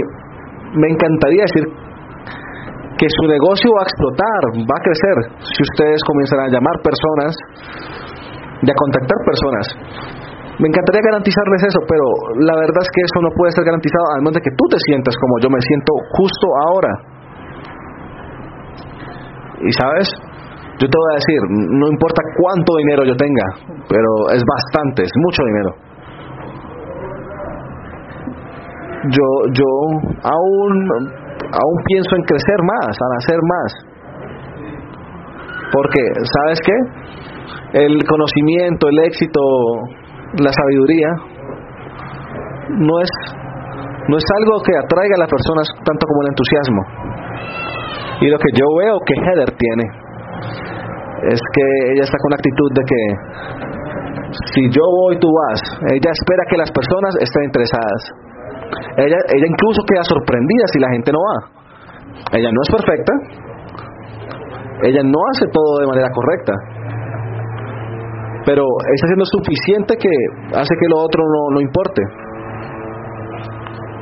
me encantaría decir que su negocio va a explotar, va a crecer, si ustedes comienzan a llamar personas y a contactar personas. Me encantaría garantizarles eso, pero la verdad es que eso no puede ser garantizado al menos de que tú te sientas como yo me siento justo ahora. Y sabes, yo te voy a decir, no importa cuánto dinero yo tenga, pero es bastante, es mucho dinero. Yo, yo aún, aún pienso en crecer más, en hacer más. Porque, ¿sabes qué? El conocimiento, el éxito, la sabiduría, no es, no es algo que atraiga a las personas tanto como el entusiasmo. Y lo que yo veo que Heather tiene es que ella está con la actitud de que si yo voy, tú vas. Ella espera que las personas estén interesadas. Ella, ella incluso queda sorprendida si la gente no va. Ella no es perfecta. Ella no hace todo de manera correcta. Pero está haciendo suficiente que hace que lo otro no, no importe.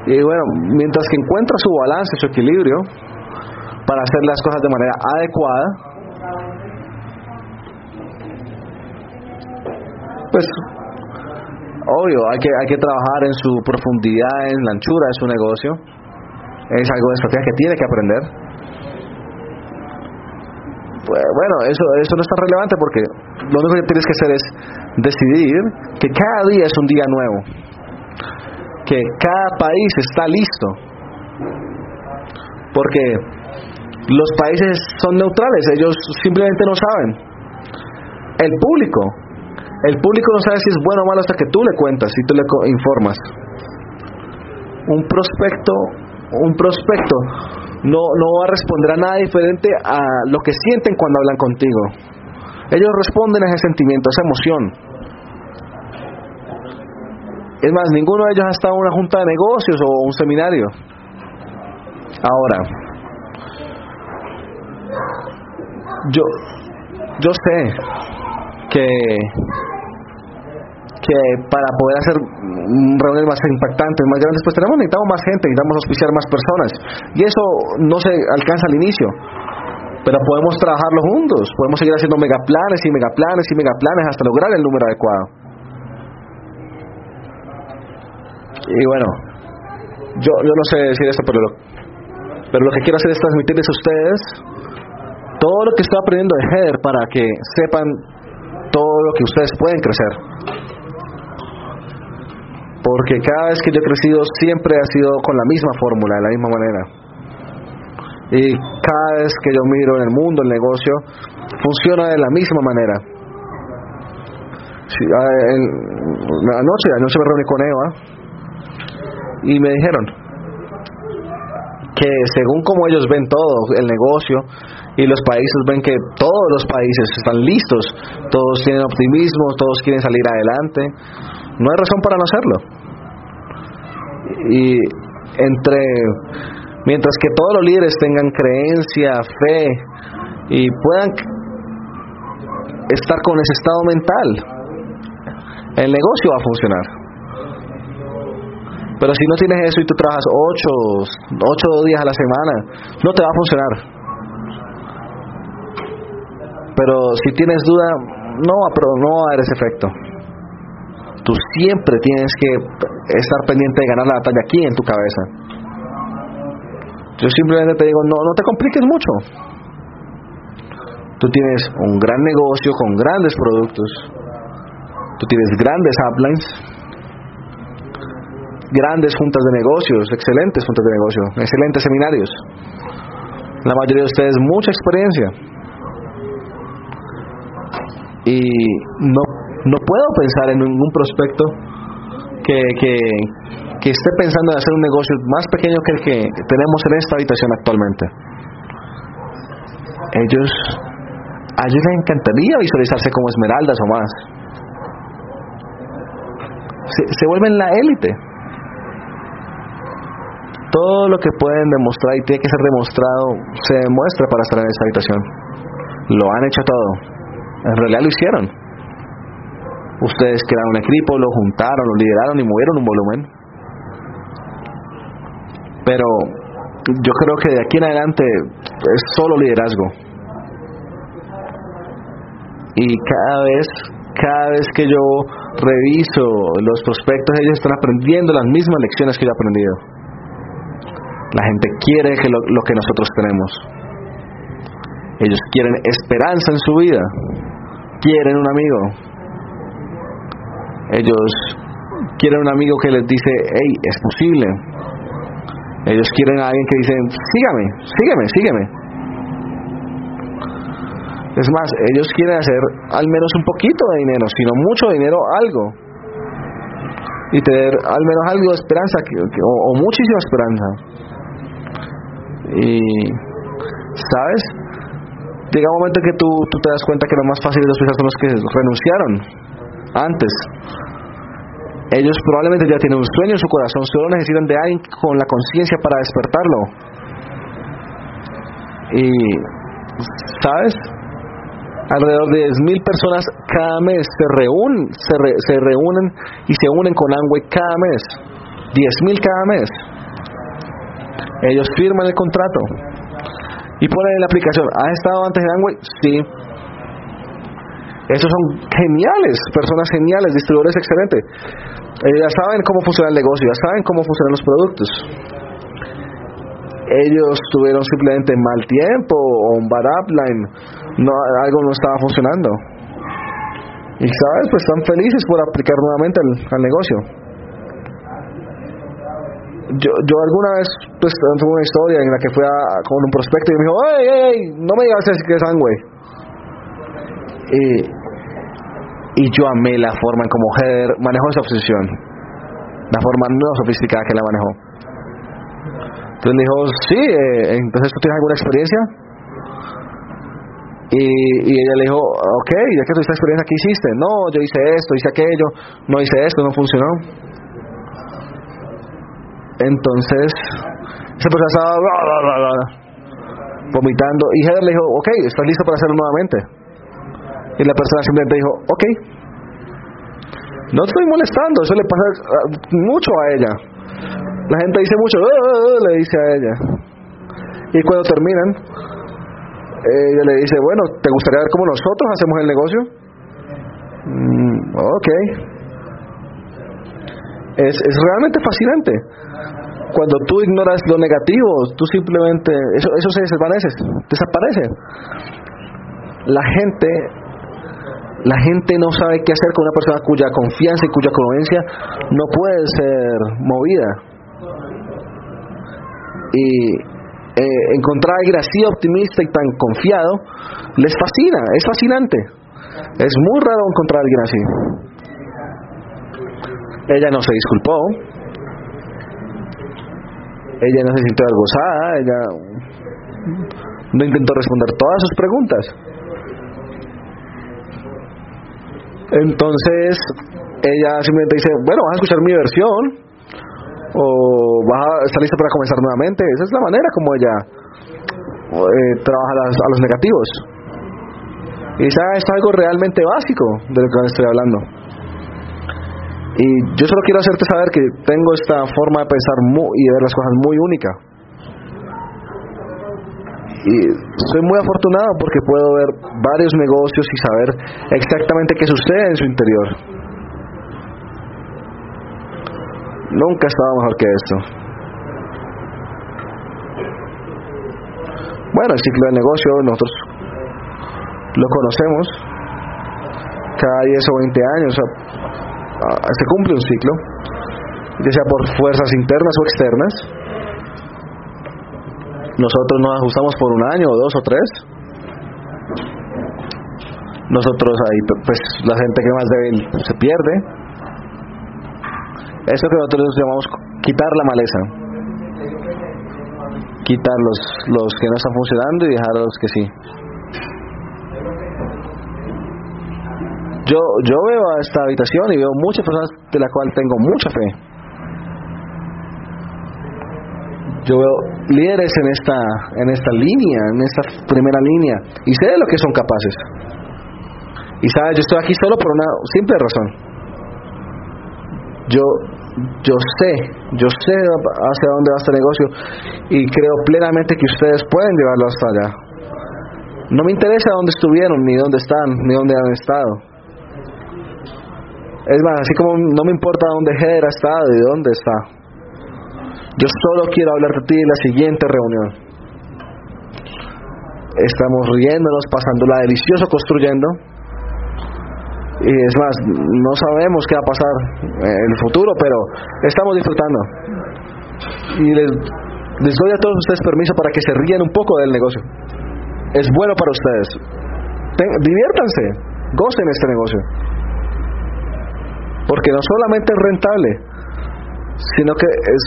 Y bueno, mientras que encuentra su balance, su equilibrio, para hacer las cosas de manera adecuada, pues obvio, hay que, hay que trabajar en su profundidad, en la anchura de su negocio. Es algo de estrategia que tiene que aprender. Pues, bueno, eso, eso no es tan relevante porque lo único que tienes que hacer es decidir que cada día es un día nuevo. Que cada país está listo. Porque los países son neutrales, ellos simplemente no saben. El público, el público no sabe si es bueno o malo hasta que tú le cuentas, si tú le informas. Un prospecto, un prospecto no, no va a responder a nada diferente a lo que sienten cuando hablan contigo. Ellos responden a ese sentimiento, a esa emoción. Es más, ninguno de ellos ha estado en una junta de negocios o un seminario. Ahora, yo, yo sé que, que para poder hacer reuniones más impactantes, más grandes, pues tenemos, necesitamos más gente, necesitamos auspiciar más personas. Y eso no se alcanza al inicio. Pero podemos trabajarlo juntos, podemos seguir haciendo megaplanes y megaplanes y megaplanes hasta lograr el número adecuado. Y bueno, yo, yo no sé decir esto, pero lo, pero lo que quiero hacer es transmitirles a ustedes todo lo que estoy aprendiendo de Heather para que sepan todo lo que ustedes pueden crecer. Porque cada vez que yo he crecido siempre ha sido con la misma fórmula, de la misma manera. Y cada vez que yo miro en el mundo el negocio, funciona de la misma manera. anoche, anoche me reuní con Eva y me dijeron que según como ellos ven todo el negocio y los países ven que todos los países están listos, todos tienen optimismo, todos quieren salir adelante, no hay razón para no hacerlo. Y entre mientras que todos los líderes tengan creencia, fe y puedan estar con ese estado mental, el negocio va a funcionar. Pero si no tienes eso y tú trabajas ocho, ocho días a la semana, no te va a funcionar. Pero si tienes duda, no, no va a haber ese efecto. Tú siempre tienes que estar pendiente de ganar la batalla aquí en tu cabeza. Yo simplemente te digo, no, no te compliques mucho. Tú tienes un gran negocio con grandes productos. Tú tienes grandes uplines, grandes juntas de negocios, excelentes juntas de negocio, excelentes seminarios. La mayoría de ustedes mucha experiencia. Y no, no puedo pensar en ningún prospecto que, que, que esté pensando en hacer un negocio más pequeño que el que tenemos en esta habitación actualmente. Ellos, a ellos les encantaría visualizarse como esmeraldas o más. Se, se vuelven la élite. Todo lo que pueden demostrar y tiene que ser demostrado se demuestra para estar en esta habitación. Lo han hecho todo. En realidad lo hicieron. Ustedes crearon un equipo, lo juntaron, lo lideraron y movieron un volumen. Pero yo creo que de aquí en adelante es solo liderazgo. Y cada vez, cada vez que yo reviso los prospectos, ellos están aprendiendo las mismas lecciones que yo he aprendido. La gente quiere que lo, lo que nosotros tenemos. Ellos quieren esperanza en su vida. Quieren un amigo. Ellos quieren un amigo que les dice, hey, es posible, ellos quieren a alguien que dice, sígame, sígueme, sígueme. Es más, ellos quieren hacer al menos un poquito de dinero, sino mucho dinero, algo. Y tener al menos algo de esperanza, o, muchísima esperanza. Y, ¿sabes? Llega un momento en que tú, tú te das cuenta que lo más fácil de los son los que renunciaron antes ellos probablemente ya tienen un sueño en su corazón, solo necesitan de alguien con la conciencia para despertarlo. Y, ¿sabes? Alrededor de 10.000 personas cada mes se reúnen, se, se reúnen y se unen con Amway cada mes. 10.000 cada mes. Ellos firman el contrato y ponen en la aplicación. ¿Has estado antes de Amway? Sí. Esos son geniales, personas geniales, distribuidores excelentes. Ellos ya saben cómo funciona el negocio, ya saben cómo funcionan los productos. Ellos tuvieron simplemente mal tiempo o un bad upline, no, algo no estaba funcionando. Y sabes, pues están felices por aplicar nuevamente al, negocio. Yo, yo alguna vez pues tuve una historia en la que fui a, con un prospecto y me dijo, ¡ay, ay, ay! No me digas que es sangre. Y y yo amé la forma en como Heather manejó esa obsesión, la forma no sofisticada que la manejó. Entonces me dijo, sí, eh, entonces tú tienes alguna experiencia. Y, y, ella le dijo, ok, ya que tuviste experiencia, ¿qué hiciste? No, yo hice esto, hice aquello, no hice esto, no funcionó. Entonces, esa persona estaba vomitando y Heather le dijo, ok, ¿estás listo para hacerlo nuevamente? Y la persona simplemente dijo, ok. No estoy molestando, eso le pasa mucho a ella. La gente dice mucho, ah, le dice a ella. Y cuando terminan, ella le dice, bueno, ¿te gustaría ver cómo nosotros hacemos el negocio? Mm, ok. Es, es realmente fascinante. Cuando tú ignoras lo negativo, tú simplemente, eso, eso se desvanece, desaparece. La gente la gente no sabe qué hacer con una persona cuya confianza y cuya congruencia no puede ser movida. Y eh, encontrar a alguien así optimista y tan confiado les fascina, es fascinante. Es muy raro encontrar a alguien así. Ella no se disculpó, ella no se sintió algozada, ella no intentó responder todas sus preguntas. Entonces, ella simplemente dice, bueno, vas a escuchar mi versión o vas a estar lista para comenzar nuevamente. Esa es la manera como ella eh, trabaja a los negativos. Y esa es algo realmente básico de lo que estoy hablando. Y yo solo quiero hacerte saber que tengo esta forma de pensar y de ver las cosas muy única. Y soy muy afortunado porque puedo ver varios negocios y saber exactamente qué sucede en su interior. Nunca he estado mejor que esto. Bueno, el ciclo de negocio nosotros lo conocemos. Cada 10 o 20 años se cumple un ciclo, ya sea por fuerzas internas o externas. Nosotros nos ajustamos por un año, o dos o tres. Nosotros ahí, pues la gente que más débil se pierde. Eso que nosotros llamamos quitar la maleza. Quitar los, los que no están funcionando y dejar a los que sí. Yo, yo veo a esta habitación y veo muchas personas de las cuales tengo mucha fe. Yo veo líderes en esta, en esta línea, en esta primera línea, y sé de lo que son capaces. Y sabes, yo estoy aquí solo por una simple razón. Yo, yo sé, yo sé hacia dónde va este negocio y creo plenamente que ustedes pueden llevarlo hasta allá. No me interesa dónde estuvieron, ni dónde están, ni dónde han estado. Es más, así como no me importa dónde Heather ha estado y dónde está. Yo solo quiero hablar de ti en la siguiente reunión. Estamos riéndonos, pasándola delicioso, construyendo. Y es más, no sabemos qué va a pasar en el futuro, pero estamos disfrutando. Y les, les doy a todos ustedes permiso para que se rían un poco del negocio. Es bueno para ustedes. diviértanse, gocen este negocio. Porque no solamente es rentable, sino que es,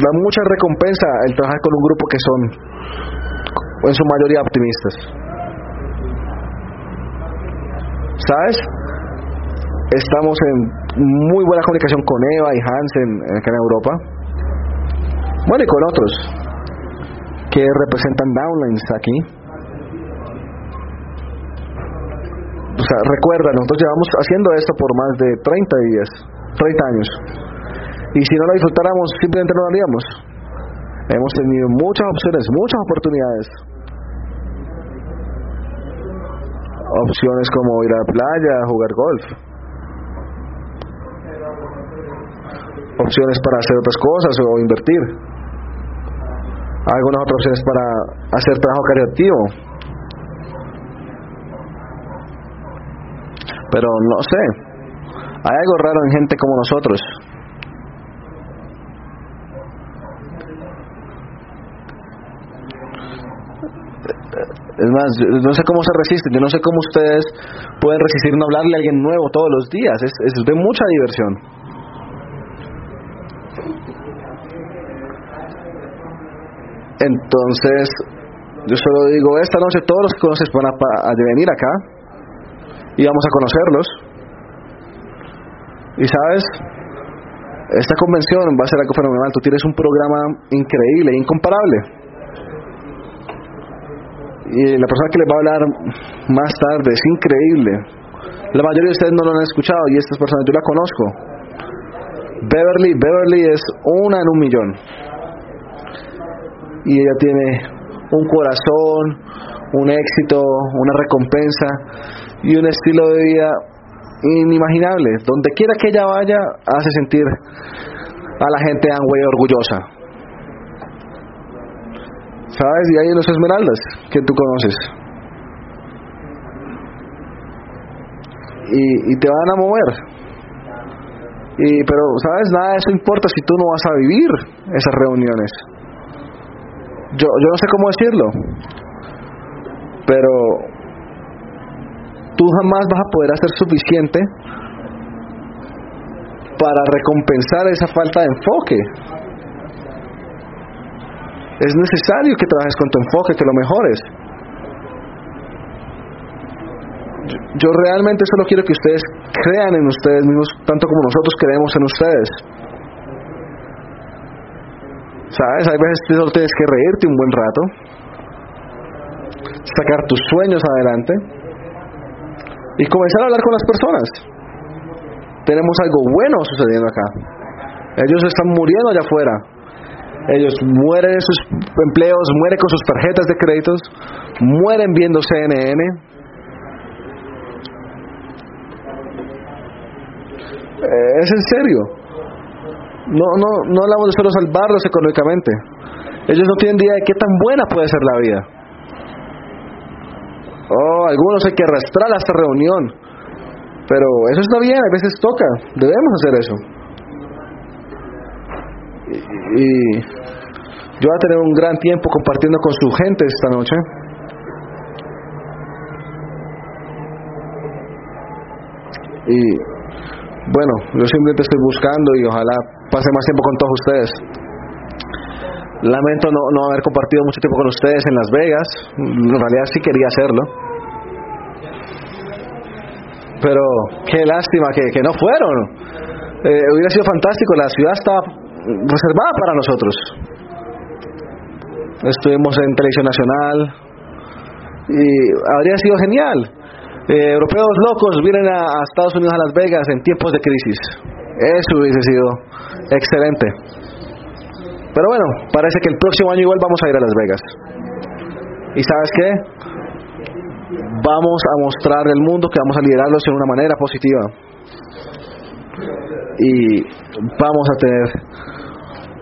da mucha recompensa el trabajar con un grupo que son en su mayoría optimistas. ¿Sabes? Estamos en muy buena comunicación con Eva y Hansen acá en Europa. Bueno, y con otros que representan downlines aquí. o sea, recuerda, nosotros llevamos haciendo esto por más de 30 días, 30 años. Y si no lo disfrutáramos, simplemente no lo haríamos. Hemos tenido muchas opciones, muchas oportunidades. Opciones como ir a la playa, jugar golf. Opciones para hacer otras cosas o invertir. Algunas otras opciones para hacer trabajo creativo Pero no sé, hay algo raro en gente como nosotros. Es más, no sé cómo se resisten, yo no sé cómo ustedes pueden resistir no hablarle a alguien nuevo todos los días, es, es de mucha diversión. Entonces, yo solo digo, esta noche todos los que conoces van a, a venir acá y vamos a conocerlos. Y sabes, esta convención va a ser algo fenomenal. Tú tienes un programa increíble, incomparable. Y la persona que les va a hablar más tarde es increíble. La mayoría de ustedes no lo han escuchado y estas personas yo la conozco. Beverly, Beverly es una en un millón. Y ella tiene un corazón, un éxito, una recompensa y un estilo de vida inimaginable. Donde quiera que ella vaya, hace sentir a la gente Amway orgullosa. ¿Sabes? Y hay unos esmeraldas que tú conoces. Y, y te van a mover. Y, pero, ¿sabes? Nada de eso importa si tú no vas a vivir esas reuniones. yo, yo no sé cómo decirlo, pero jamás vas a poder hacer suficiente para recompensar esa falta de enfoque. Es necesario que trabajes con tu enfoque, que lo mejores. Yo, realmente solo quiero que ustedes crean en ustedes mismos tanto como nosotros creemos en ustedes. ¿Sabes? Hay veces que solo tienes que reírte un buen rato, sacar tus sueños adelante y comenzar a hablar con las personas tenemos algo bueno sucediendo acá. Ellos están muriendo allá afuera. Ellos mueren en sus empleos, mueren con sus tarjetas de créditos, mueren viendo CNN. Eh, es en serio. No, no, no hablamos de solo salvarlos económicamente. Ellos no tienen idea de qué tan buena puede ser la vida. Oh, algunos hay que arrastrar a esta reunión pero eso está bien, a veces toca, debemos hacer eso. Y, yo voy a tener un gran tiempo compartiendo con su gente esta noche. Y bueno, yo simplemente estoy buscando y ojalá pase más tiempo con todos ustedes. Lamento no, no haber compartido mucho tiempo con ustedes en Las Vegas. En realidad sí quería hacerlo pero qué lástima que, no fueron. Eh, hubiera sido fantástico, la ciudad estaba reservada para nosotros. Estuvimos en televisión nacional y habría sido genial. Eh, europeos locos vienen a, Estados Unidos, a Las Vegas, en tiempos de crisis. Eso hubiese sido excelente. Pero bueno, parece que el próximo año igual vamos a ir a Las Vegas. ¿Y sabes qué? vamos a mostrar al mundo que vamos a liderarlos en una manera positiva. Y vamos a tener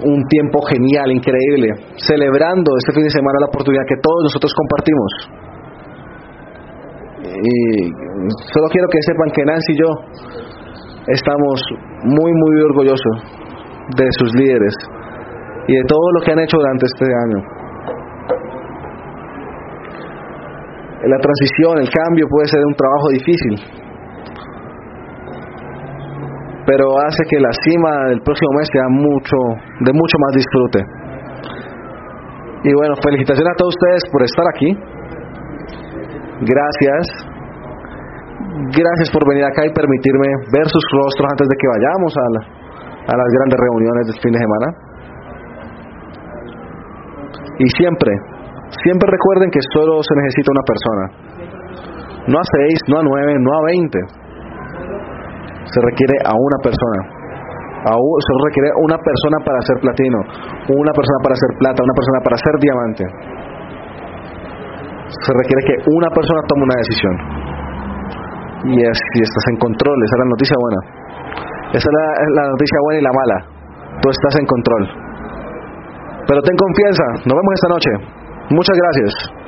un tiempo genial, increíble, celebrando este fin de semana la oportunidad que todos nosotros compartimos. Y solo quiero que sepan que Nancy y yo estamos muy, muy orgullosos de sus líderes y de todo lo que han hecho durante este año. la transición, el cambio puede ser un trabajo difícil, pero hace que la cima del próximo mes sea mucho, de mucho más disfrute. Y bueno, felicitaciones a todos ustedes por estar aquí. Gracias. Gracias por venir acá y permitirme ver sus rostros antes de que vayamos a, a las grandes reuniones del fin de semana. Y siempre, Siempre recuerden que solo se necesita una persona. No a seis, no a nueve, no a veinte. Se requiere a una persona. se requiere una persona para ser platino, una persona para ser plata, una persona para ser diamante. Se requiere que una persona tome una decisión. Y es, estás en control, esa es la noticia buena. Esa es la noticia buena y la mala. Tú estás en control. Pero ten confianza. Nos vemos esta noche. Muchas gracias.